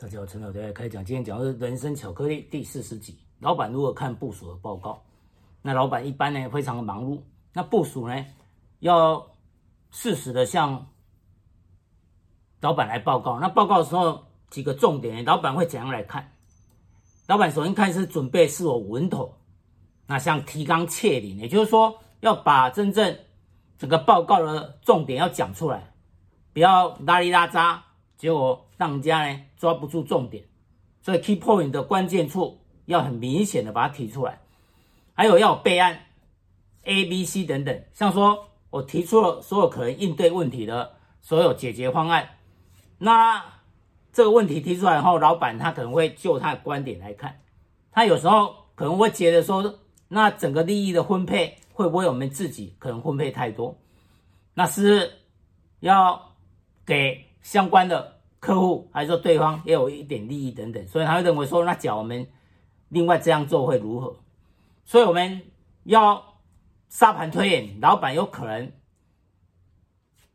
大家好，陈老师开讲。今天讲的是人生巧克力第四十集。老板如何看部署的报告？那老板一般呢，非常的忙碌。那部署呢，要适时的向老板来报告。那报告的时候，几个重点，老板会怎样来看？老板首先看是准备是否稳妥。那像提纲挈领，也就是说，要把真正整个报告的重点要讲出来，不要拉里拉杂。结果让人家呢抓不住重点，所以 key point 的关键处要很明显的把它提出来，还有要有备案，A、B、C 等等，像说我提出了所有可能应对问题的所有解决方案，那这个问题提出来后，老板他可能会就他的观点来看，他有时候可能会觉得说，那整个利益的分配会不会我们自己可能分配太多，那是要给。相关的客户还是说对方也有一点利益等等，所以他会认为说，那假如我们另外这样做会如何？所以我们要沙盘推演，老板有可能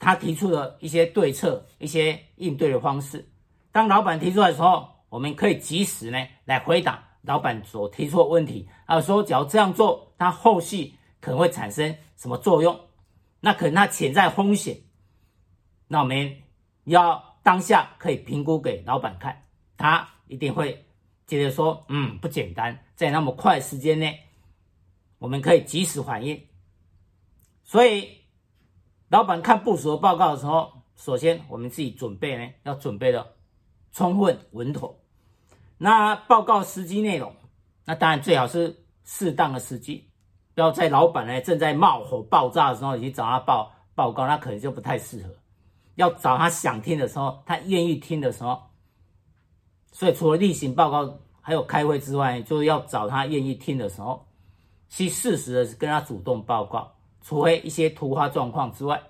他提出的一些对策、一些应对的方式。当老板提出来的时候，我们可以及时呢来回答老板所提出的问题，还有说，假如这样做，它后续可能会产生什么作用？那可能它潜在风险，那我们。要当下可以评估给老板看，他一定会接着说：“嗯，不简单，在那么快时间内，我们可以及时反应。”所以，老板看部署的报告的时候，首先我们自己准备呢，要准备的充分稳妥。那报告时机内容，那当然最好是适当的时机，不要在老板呢正在冒火爆炸的时候，你去找他报报告，那可能就不太适合。要找他想听的时候，他愿意听的时候，所以除了例行报告还有开会之外，就是要找他愿意听的时候，去适时的跟他主动报告，除非一些突发状况之外，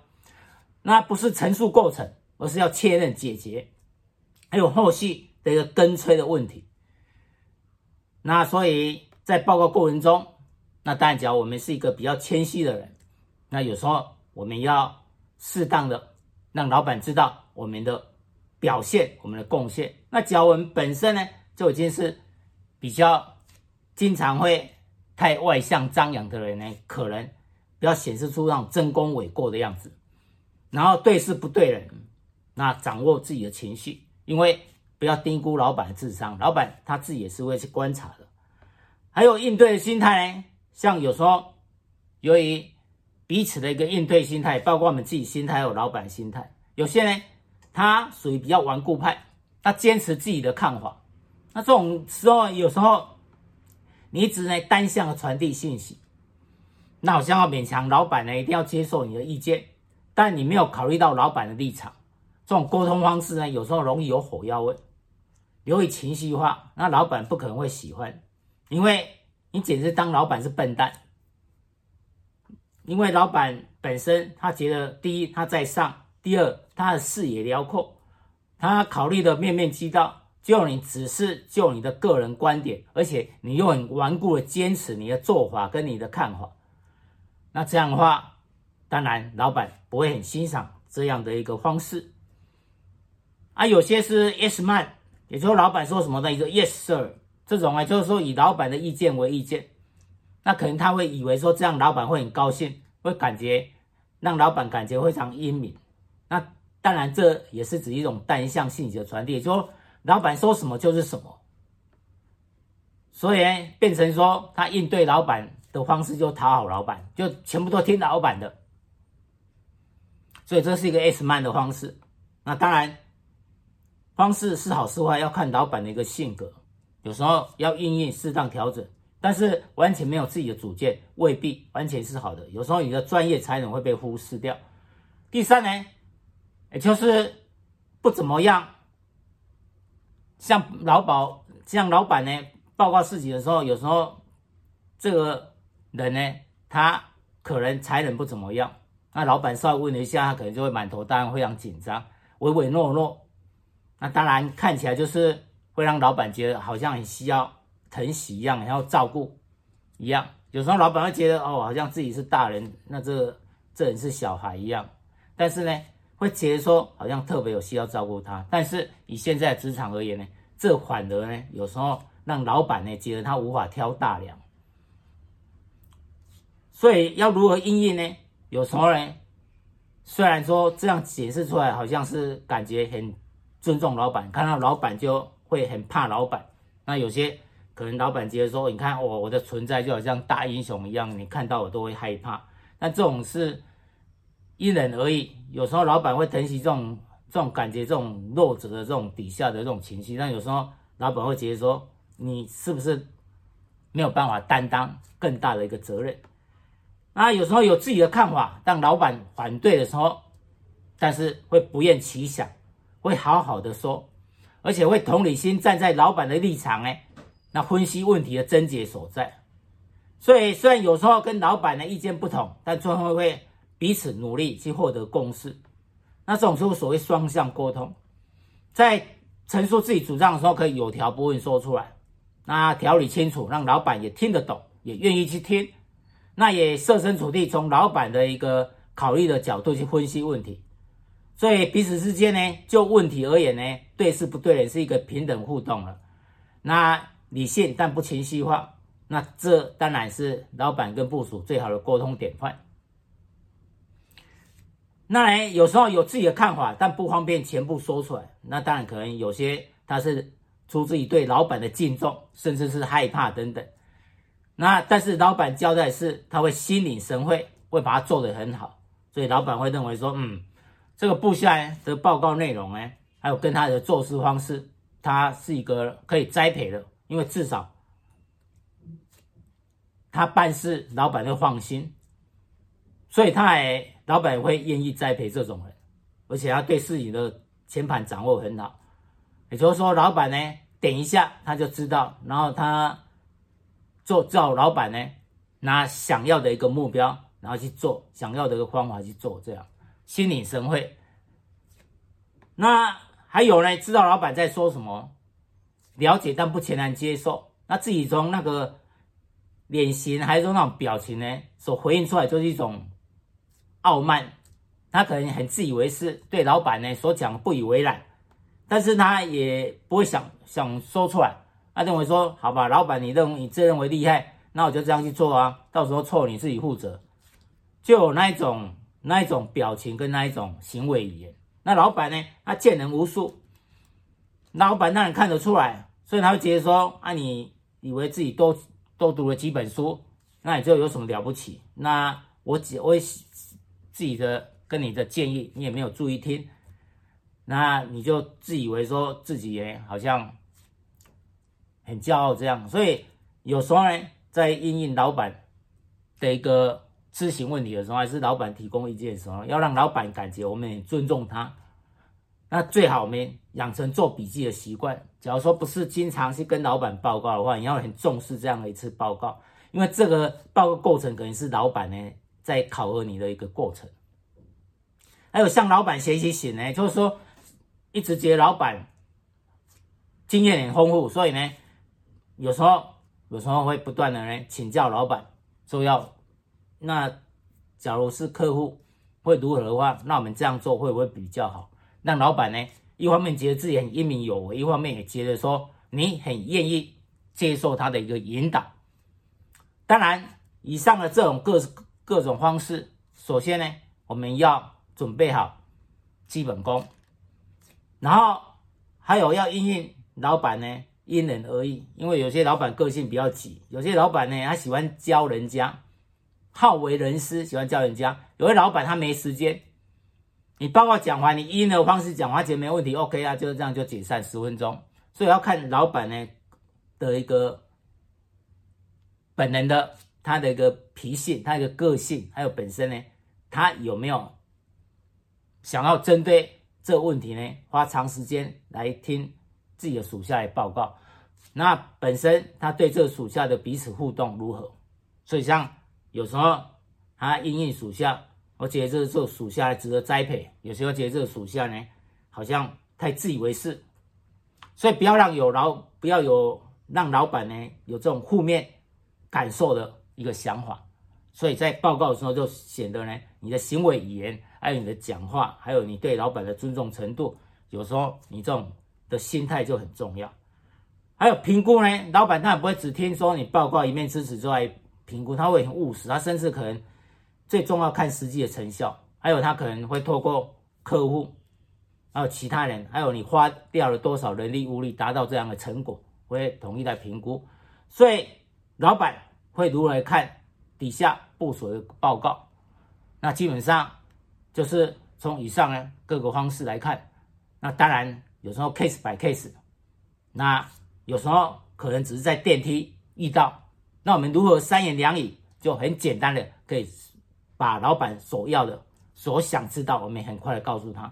那不是陈述过程，而是要确认解决，还有后续的一个跟催的问题。那所以在报告过程中，那当然，假如我们是一个比较谦虚的人，那有时候我们要适当的。让老板知道我们的表现，我们的贡献。那假如我们本身呢，就已经是比较经常会太外向张扬的人呢，可能不要显示出那种争功诿过的样子，然后对事不对人，那掌握自己的情绪，因为不要低估老板的智商，老板他自己也是会去观察的。还有应对的心态呢，像有时候由于。彼此的一个应对心态，包括我们自己心态，还有老板心态。有些人他属于比较顽固派，他坚持自己的看法。那这种时候，有时候你只能单向的传递信息，那好像要勉强老板呢一定要接受你的意见，但你没有考虑到老板的立场。这种沟通方式呢，有时候容易有火药味，容易情绪化，那老板不可能会喜欢，因为你简直当老板是笨蛋。因为老板本身，他觉得第一他在上，第二他的视野辽阔，他考虑的面面俱到。就你只是就你的个人观点，而且你又很顽固的坚持你的做法跟你的看法，那这样的话，当然老板不会很欣赏这样的一个方式。啊，有些是 yes man，也就是老板说什么的一个 yes sir，这种啊，就是说以老板的意见为意见。那可能他会以为说这样老板会很高兴，会感觉让老板感觉非常英明。那当然这也是指一种单向信息的传递，就说老板说什么就是什么。所以变成说他应对老板的方式就讨好老板，就全部都听老板的。所以这是一个 S man 的方式。那当然方式是好是坏要看老板的一个性格，有时候要因应适当调整。但是完全没有自己的主见，未必完全是好的。有时候你的专业才能会被忽视掉。第三呢，也就是不怎么样。像老板，像老板呢，报告事情的时候，有时候这个人呢，他可能才能不怎么样。那老板稍微问了一下，他可能就会满头大汗，非常紧张，唯唯诺诺。那当然看起来就是会让老板觉得好像很需要。疼惜一样，然后照顾一样。有时候老板会觉得哦，好像自己是大人，那这、这人是小孩一样。但是呢，会觉得说好像特别有需要照顾他。但是以现在的职场而言呢，这反而呢，有时候让老板呢觉得他无法挑大梁。所以要如何应应呢？有时候呢，虽然说这样解释出来好像是感觉很尊重老板，看到老板就会很怕老板。那有些可能老板觉得说，你看我我的存在就好像大英雄一样，你看到我都会害怕。但这种是因人而异，有时候老板会疼惜这种这种感觉，这种弱者的这种底下的这种情绪。但有时候老板会觉得说，你是不是没有办法担当更大的一个责任？那有时候有自己的看法，当老板反对的时候，但是会不厌其详，会好好的说，而且会同理心站在老板的立场哎，那分析问题的症结所在。所以虽然有时候跟老板的意见不同，但最后会彼此努力去获得共识。那这种就是所谓双向沟通，在陈述自己主张的时候，可以有条不紊说出来，那条理清楚，让老板也听得懂，也愿意去听。那也设身处地，从老板的一个考虑的角度去分析问题，所以彼此之间呢，就问题而言呢，对事不对人是一个平等互动了。那理性但不情绪化，那这当然是老板跟部属最好的沟通典范。那呢，有时候有自己的看法，但不方便全部说出来。那当然可能有些他是出自于对老板的敬重，甚至是害怕等等。那但是老板交代是，他会心领神会，会把它做得很好，所以老板会认为说，嗯，这个部下的报告内容呢，还有跟他的做事方式，他是一个可以栽培的，因为至少他办事，老板会放心，所以他也老板也会愿意栽培这种人，而且他对自己的前盘掌握很好，也就是说，老板呢点一下他就知道，然后他。做照老板呢，拿想要的一个目标，然后去做想要的一个方法去做，这样心领神会。那还有呢，知道老板在说什么，了解但不全然接受。那自己从那个脸型还是说那种表情呢，所回应出来就是一种傲慢。他可能很自以为是，对老板呢所讲不以为然，但是他也不会想想说出来。他认为说，好吧，老板，你认为你自认为厉害，那我就这样去做啊，到时候错你自己负责，就有那一种那一种表情跟那一种行为语言。那老板呢，他见人无数，老板当然看得出来，所以他会觉得说，啊，你以为自己多多读了几本书，那你就有什么了不起？那我只我自己的跟你的建议，你也没有注意听，那你就自以为说自己也好像。很骄傲这样，所以有时候呢，在应应老板的一个咨询问题的时候，还是老板提供意见的时候，要让老板感觉我们很尊重他。那最好我们养成做笔记的习惯。假如说不是经常去跟老板报告的话，你要很重视这样的一次报告，因为这个报告过程可能是老板呢在考核你的一个过程。还有向老板学习型呢，就是说一直觉得老板经验很丰富，所以呢。有时候，有时候会不断的呢请教老板，说要那假如是客户会如何的话，那我们这样做会不会比较好？让老板呢一方面觉得自己很英明有为，一方面也觉得说你很愿意接受他的一个引导。当然，以上的这种各各种方式，首先呢我们要准备好基本功，然后还有要因应老板呢。因人而异，因为有些老板个性比较急，有些老板呢，他喜欢教人家，好为人师，喜欢教人家。有些老板他没时间，你报告讲完，你一的方式讲完，觉得没问题，OK 啊，就是这样就解散十分钟。所以要看老板呢的一个本人的他的一个脾性，他的一个个性，还有本身呢，他有没有想要针对这个问题呢，花长时间来听。自己的属下来报告，那本身他对这个属下的彼此互动如何？所以像有时候他因应属下，我觉得这个这属下值得栽培；有时候觉得这个属下呢，好像太自以为是，所以不要让有老不要有让老板呢有这种负面感受的一个想法。所以在报告的时候就显得呢，你的行为语言，还有你的讲话，还有你对老板的尊重程度，有时候你这种。的心态就很重要。还有评估呢，老板他也不会只听说你报告一面之词之外评估，他会很务实，他甚至可能最重要看实际的成效，还有他可能会透过客户，还有其他人，还有你花掉了多少人力物力达到这样的成果，会统一来评估。所以老板会如何来看底下部署的报告？那基本上就是从以上呢各个方式来看。那当然有时候 case by case，那有时候可能只是在电梯遇到，那我们如何三言两语就很简单的可以把老板所要的、所想知道，我们很快的告诉他。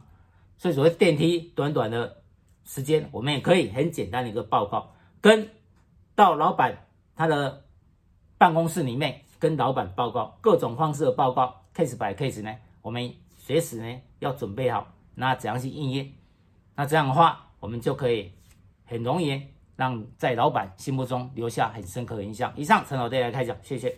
所以所谓电梯短短的时间，我们也可以很简单的一个报告，跟到老板他的办公室里面跟老板报告各种方式的报告，case by case 呢，我们随时呢要准备好，那怎样去应验？那这样的话，我们就可以很容易让在老板心目中留下很深刻的印象。以上陈老爹来开讲，谢谢。